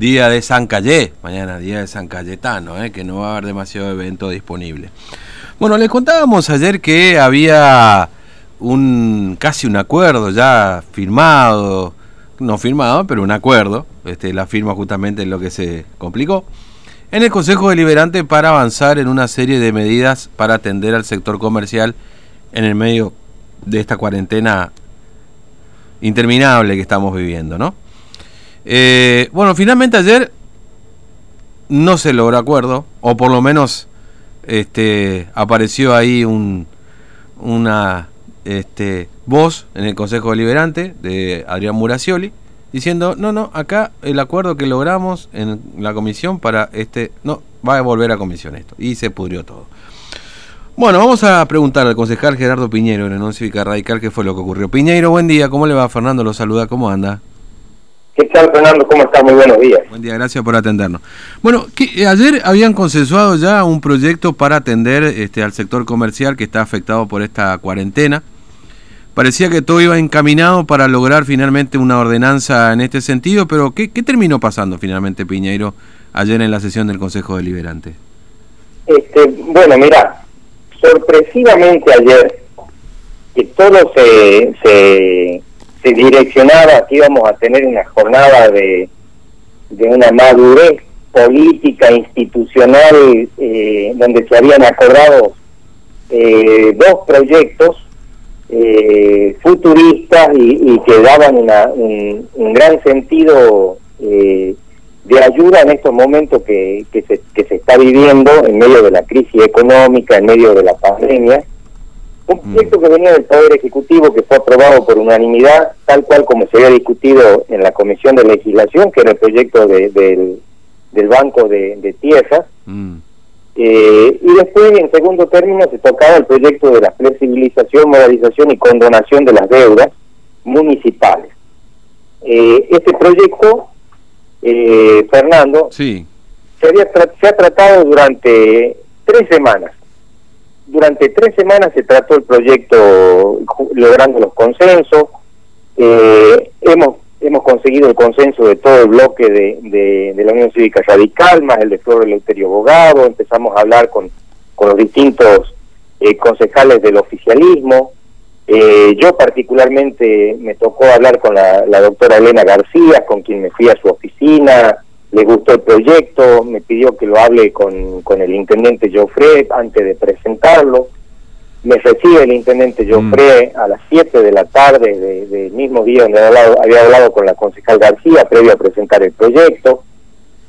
día de San Cayé, mañana día de San Cayetano, ¿eh? que no va a haber demasiado evento disponible. Bueno, les contábamos ayer que había un casi un acuerdo ya firmado, no firmado, pero un acuerdo, este, la firma justamente en lo que se complicó, en el Consejo Deliberante para avanzar en una serie de medidas para atender al sector comercial en el medio de esta cuarentena interminable que estamos viviendo, ¿no? Eh, bueno, finalmente ayer no se logró acuerdo, o por lo menos este, apareció ahí un, una este, voz en el Consejo Deliberante de Adrián Muracioli diciendo, no, no, acá el acuerdo que logramos en la comisión para este, no, va a volver a comisión esto. Y se pudrió todo. Bueno, vamos a preguntar al concejal Gerardo Piñero en Cívica Radical qué fue lo que ocurrió. Piñeiro, buen día, ¿cómo le va? Fernando lo saluda, ¿cómo anda? ¿Qué tal, Fernando? ¿Cómo está? Muy buenos días. Buen día, gracias por atendernos. Bueno, eh, ayer habían consensuado ya un proyecto para atender este, al sector comercial que está afectado por esta cuarentena. Parecía que todo iba encaminado para lograr finalmente una ordenanza en este sentido, pero ¿qué, terminó pasando finalmente, Piñeiro, ayer en la sesión del Consejo Deliberante? Este, bueno, mira, sorpresivamente ayer, que todo se, se, se direccionaba que íbamos a tener una jornada de, de una madurez política, institucional, eh, donde se habían acordado eh, dos proyectos eh, futuristas y, que daban un, gran sentido eh, de ayuda en estos momentos que, que, se, que se está viviendo en medio de la crisis económica, en medio de la pandemia. Un mm. proyecto que venía del Poder Ejecutivo que fue aprobado por unanimidad, tal cual como se había discutido en la Comisión de Legislación, que era el proyecto del, del Banco de, Tierras. Mm. Eh, y después, en segundo término, se tocaba el proyecto de la flexibilización, moralización y condonación de las deudas municipales. Eh, este proyecto, eh, Fernando, sí. se, había se ha tratado durante tres semanas. Durante tres semanas se trató el proyecto logrando los consensos. hemos hemos conseguido el consenso de todo el bloque de, de, la Unión Cívica Radical, más el de Flor Eleuterio Bogado, empezamos a hablar con, con los distintos eh, concejales del oficialismo, eh, yo particularmente me tocó hablar con la, la, doctora Elena García, con quien me fui a su oficina, le gustó el proyecto, me pidió que lo hable con, con el intendente Joffre antes de presentarlo me recibe el intendente Joffre mm. a las 7 de la tarde del mismo día donde había hablado, con la concejal García previo a presentar el proyecto.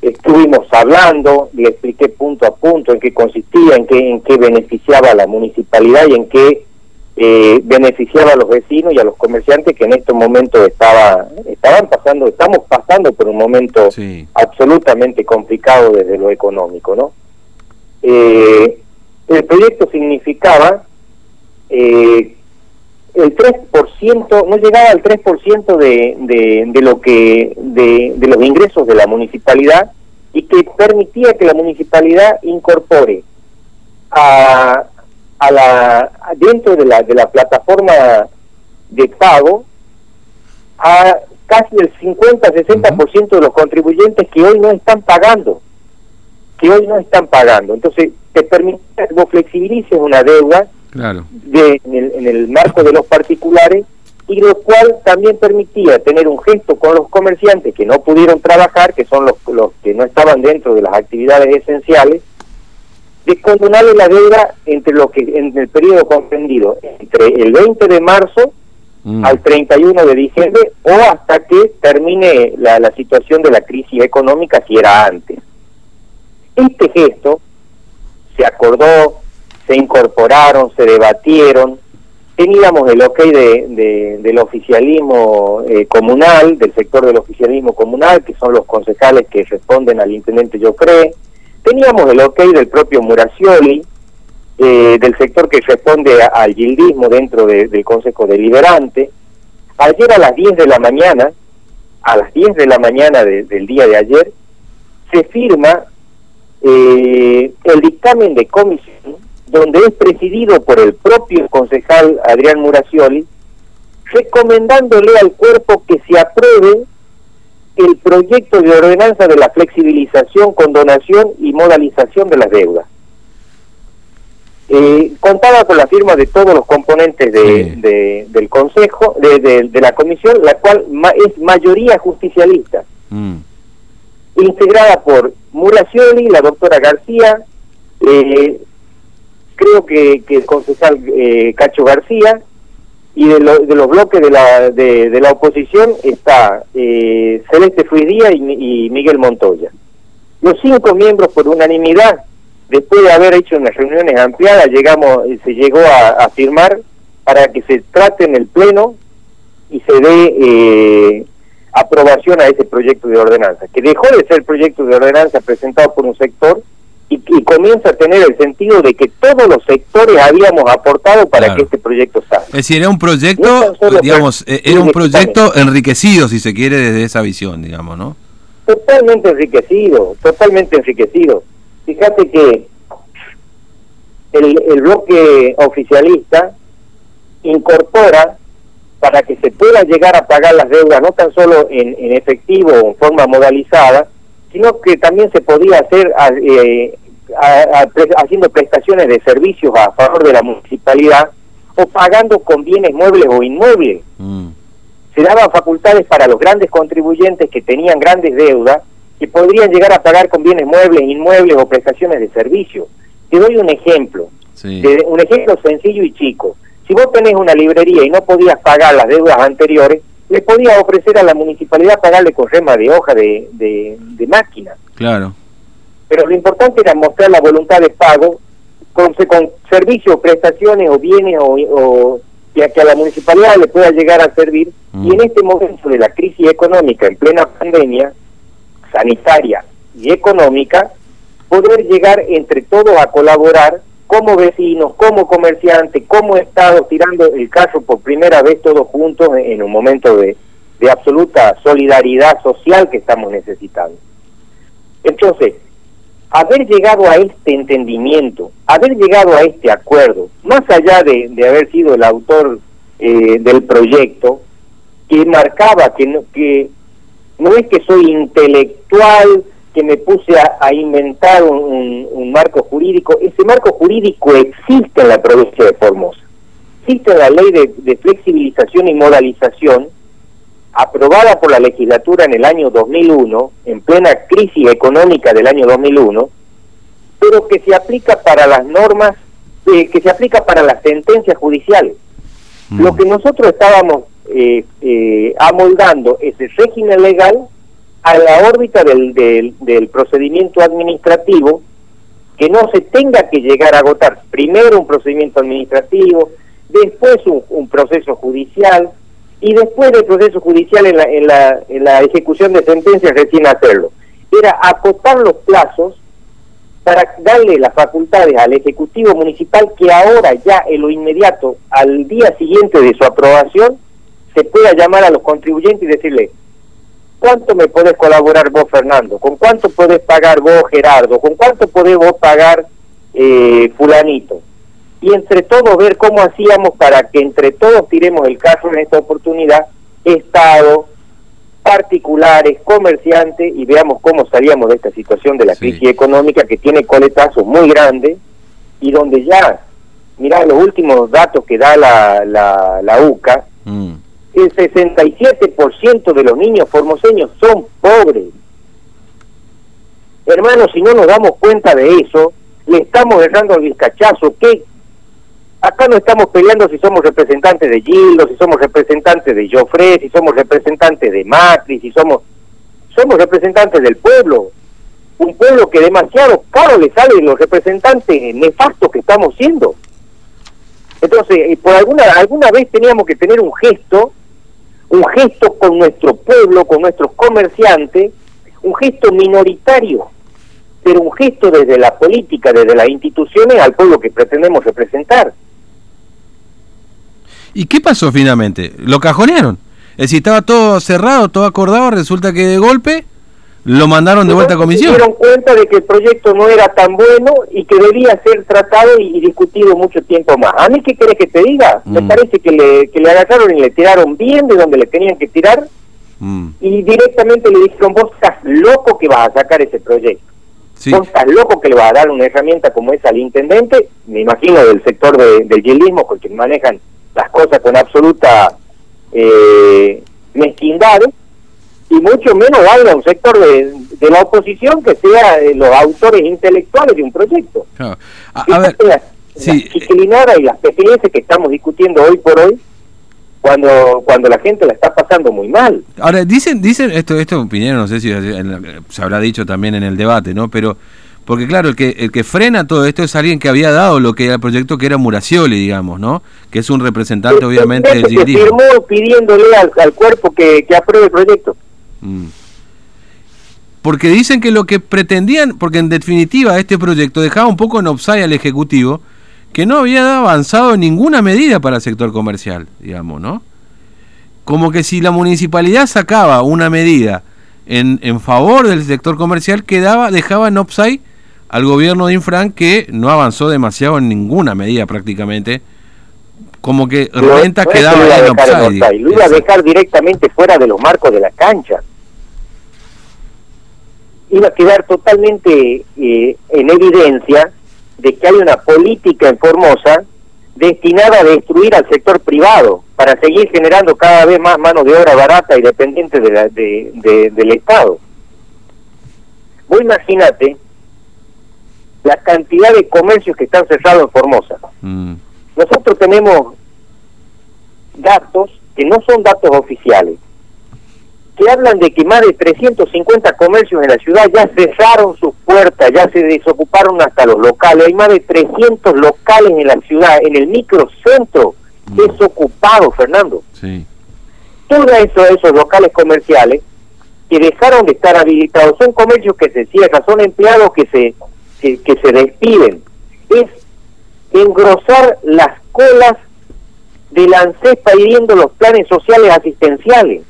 Estuvimos hablando, le expliqué punto a punto en qué consistía, en qué, en qué beneficiaba a la municipalidad y en qué eh, beneficiaba a los vecinos y a los comerciantes que en estos momentos estaba, estaban pasando, estamos pasando por un momento absolutamente complicado desde lo económico, ¿no? Eh, el proyecto significaba eh, el 3%, no llegaba al 3% de, de, de lo que de, de los ingresos de la municipalidad y que permitía que la municipalidad incorpore a, a la dentro de la de la plataforma de pago a casi el 50-60% de los contribuyentes que hoy no están pagando, que hoy no están pagando. Entonces, te permite que vos flexibilices una deuda claro. de, en, el, marco de los particulares y lo cual también permitía tener un gesto con los comerciantes que no pudieron trabajar, que son los, los que no estaban dentro de las actividades esenciales, de condonarle la deuda entre lo que en el periodo comprendido entre el 20 de marzo mm. al 31 de diciembre o hasta que termine la, la situación de la crisis económica si era antes. Este gesto se acordó se incorporaron, se debatieron. Teníamos el ok de, del oficialismo eh, comunal, del sector del oficialismo comunal, que son los concejales que responden al intendente Yo Cree. Teníamos el ok del propio Muracioli, eh, del sector que responde al gildismo dentro del Consejo Deliberante. Ayer a las 10 de la mañana, a las 10 de la mañana del día de ayer, se firma eh, el dictamen de comisión donde es presidido por el propio concejal Adrián Muracioli, recomendándole al cuerpo que se apruebe el proyecto de ordenanza de la flexibilización, condonación y modalización de las deudas. Eh, contaba con la firma de todos los componentes de, del Consejo, de, la Comisión, la cual es mayoría justicialista, mm. integrada por Muracioli, la doctora García, eh, creo que, que el concejal eh, Cacho García, y de, de, los bloques de la, de, la oposición está eh, Celeste Fuidía y, y, Miguel Montoya. Los cinco miembros por unanimidad, después de haber hecho unas reuniones ampliadas, llegamos, eh, se llegó a, firmar para que se trate en el Pleno y se dé eh, aprobación a ese proyecto de ordenanza, que dejó de ser proyecto de ordenanza presentado por un sector y, comienza a tener el sentido de que todos los sectores habíamos aportado para que este proyecto salga. Es decir, era un proyecto, digamos, era un proyecto enriquecido, si se quiere, desde esa visión, digamos, ¿no? Totalmente enriquecido, totalmente enriquecido. Fíjate que el, el bloque oficialista incorpora para que se pueda llegar a pagar las deudas no tan solo en, en efectivo o en forma modalizada, sino que también se podía hacer eh, haciendo prestaciones de servicios a favor de la municipalidad o pagando con bienes muebles o inmuebles. Mm. Se daban facultades para los grandes contribuyentes que tenían grandes deudas que podrían llegar a pagar con bienes muebles, inmuebles o prestaciones de servicio. Te doy un ejemplo, un ejemplo sencillo y chico. Si vos tenés una librería y no podías pagar las deudas anteriores, le podías ofrecer a la municipalidad pagarle con rema de hoja de, de máquina. Claro pero lo importante era mostrar la voluntad de pago con, con servicios, prestaciones o bienes o, que, a la municipalidad le pueda llegar a servir. Y en mm. este momento de la crisis económica, en plena pandemia, sanitaria y económica, poder llegar entre todos a colaborar como vecinos, como comerciantes, como Estado, tirando el caso por primera vez todos juntos en un momento de, de absoluta solidaridad social que estamos necesitando. Entonces, haber llegado a este entendimiento, haber llegado a este acuerdo, más allá de, haber sido el autor eh, del proyecto, que marcaba que no, que no es que soy intelectual, que me puse a, inventar un, marco jurídico, ese marco jurídico existe en la provincia de Formosa, existe la ley de flexibilización y modalización, aprobada por la legislatura en el año 2001, en plena crisis económica del año 2001, pero que se aplica para las normas, eh, que se aplica para las sentencias judiciales. Mm. Lo que nosotros estábamos eh, eh, amoldando ese régimen legal a la órbita del, del, procedimiento administrativo, que no se tenga que llegar a agotar primero un procedimiento administrativo, después un proceso judicial, y después del proceso judicial en la, en la, ejecución de sentencias recién hacerlo. Era acotar los plazos para darle las facultades al Ejecutivo Municipal que ahora ya en lo inmediato, al día siguiente de su aprobación, se pueda llamar a los contribuyentes y decirle, ¿cuánto me podés colaborar vos, Fernando? ¿Con cuánto podés pagar vos, Gerardo? ¿Con cuánto podés vos pagar eh, fulanito? Y entre todos ver cómo hacíamos para que entre todos tiremos el caso en esta oportunidad, Estado, particulares, comerciantes, y veamos cómo salíamos de esta situación de la crisis económica que tiene coletazos muy grandes y donde ya, mirá los últimos datos que da la, la, UCA, mm. el 67% de los niños formoseños son pobres. Hermanos, si no nos damos cuenta de eso, le estamos dejando el vizcachazo. ¿Qué, Acá no estamos peleando si somos representantes de Gildo, si somos representantes de Joffre, si somos representantes de Macri, si somos somos representantes del pueblo. Un pueblo que demasiado caro le sale los representantes nefastos que estamos siendo. Entonces, eh, por alguna alguna vez teníamos que tener un gesto, un gesto con nuestro pueblo, con nuestros comerciantes, un gesto minoritario, pero un gesto desde la política, desde las instituciones al pueblo que pretendemos representar. ¿Y qué pasó finalmente? Lo cajonearon. Es decir, estaba todo cerrado, todo acordado, resulta que de golpe lo mandaron de vuelta a comisión. Se dieron cuenta de que el proyecto no era tan bueno y que debía ser tratado y, discutido mucho tiempo más. ¿A mí qué querés que te diga? Me mm. parece que le, que le agarraron y le tiraron bien de donde le tenían que tirar Mm. Y directamente le dijeron, vos estás loco que vas a sacar ese proyecto. Vos estás loco que le vas a dar una herramienta como esa al intendente, me imagino del sector de, del hielismo, porque manejan las cosas con absoluta eh, mezquindad, y mucho menos darle a un sector de, la oposición que sea los autores intelectuales de un proyecto. A, ver, sí, las y las PPS que estamos discutiendo hoy por hoy, cuando cuando la gente la está pasando muy mal. Ahora, dicen, dicen esto, esto Piñero, no sé si se habrá dicho también en el debate, ¿no? Pero, porque claro, el que, el que frena todo esto es alguien que había dado lo que era el proyecto que era Muracioli, digamos, ¿no? Que es un representante, obviamente, del que firmó pidiéndole al, cuerpo que, que, apruebe el proyecto. Mm. Porque dicen que lo que pretendían, porque en definitiva este proyecto dejaba un poco en offside al Ejecutivo, que no había avanzado ninguna medida para el sector comercial, digamos, ¿no? Como que si la municipalidad sacaba una medida en, en favor del sector comercial, quedaba, dejaba en upside al gobierno de Infran que no avanzó demasiado en ninguna medida prácticamente. Como que renta quedaba en upside. Lo iba a dejar directamente fuera de los marcos de la cancha. Iba a quedar totalmente eh, en evidencia de que hay una política en Formosa destinada a destruir al sector privado para seguir generando cada vez más mano de obra barata y dependiente de del Estado. Vos imagínate la cantidad de comercios que están cerrados en Formosa. Mm. Nosotros tenemos datos que no son datos oficiales, que hablan de que más de 350 comercios en la ciudad ya cerraron sus puertas, ya se desocuparon hasta los locales. Hay más de 300 locales en la ciudad, en el microcentro, mm. desocupados, Fernando. Sí. Todos esos, esos locales comerciales que dejaron de estar habilitados son comercios que se cierran, son empleados que se, que, se despiden. Es engrosar las colas de la ANSES pidiendo los planes sociales asistenciales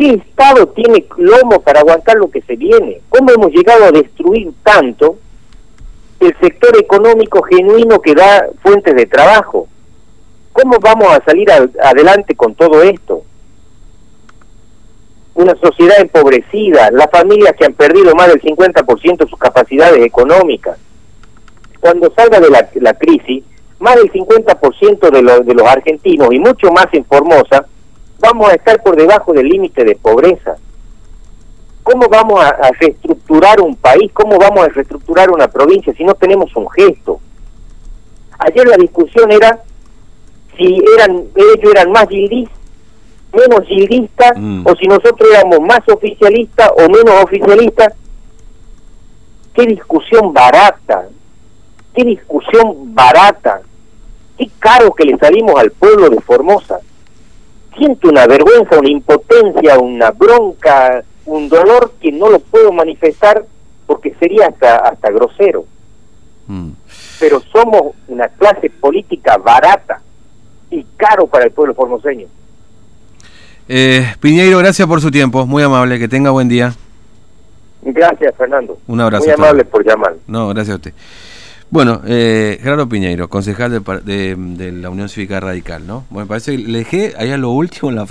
¿Qué Estado tiene lomo para aguantar lo que se viene? ¿Cómo hemos llegado a destruir tanto el sector económico genuino que da fuentes de trabajo? ¿Cómo vamos a salir adelante con todo esto? Una sociedad empobrecida, las familias que han perdido más del 50% de sus capacidades económicas. Cuando salga de la, crisis, más del 50% de, de los argentinos y mucho más en Formosa vamos a estar por debajo del límite de pobreza. ¿Cómo vamos a, reestructurar un país? ¿Cómo vamos a reestructurar una provincia si no tenemos un gesto? Ayer la discusión era si eran ellos eran más gildistas, menos gildistas, mm. o si nosotros éramos más oficialistas o menos oficialistas. Qué discusión barata, qué discusión barata, qué caro que le salimos al pueblo de Formosa siento una vergüenza, una impotencia, una bronca, un dolor que no lo puedo manifestar porque sería hasta, hasta grosero. Mm. Pero somos una clase política barata y caro para el pueblo formoseño. Eh, Piñeiro, gracias por su tiempo, muy amable, que tenga buen día. Gracias, Fernando. Un abrazo. Muy amable por llamar. No, gracias a usted. Bueno, eh, Gerardo Piñeiro, concejal de, de, de, la Unión Cívica Radical, ¿no? Bueno, me parece que le dejé ahí a lo último en la frase.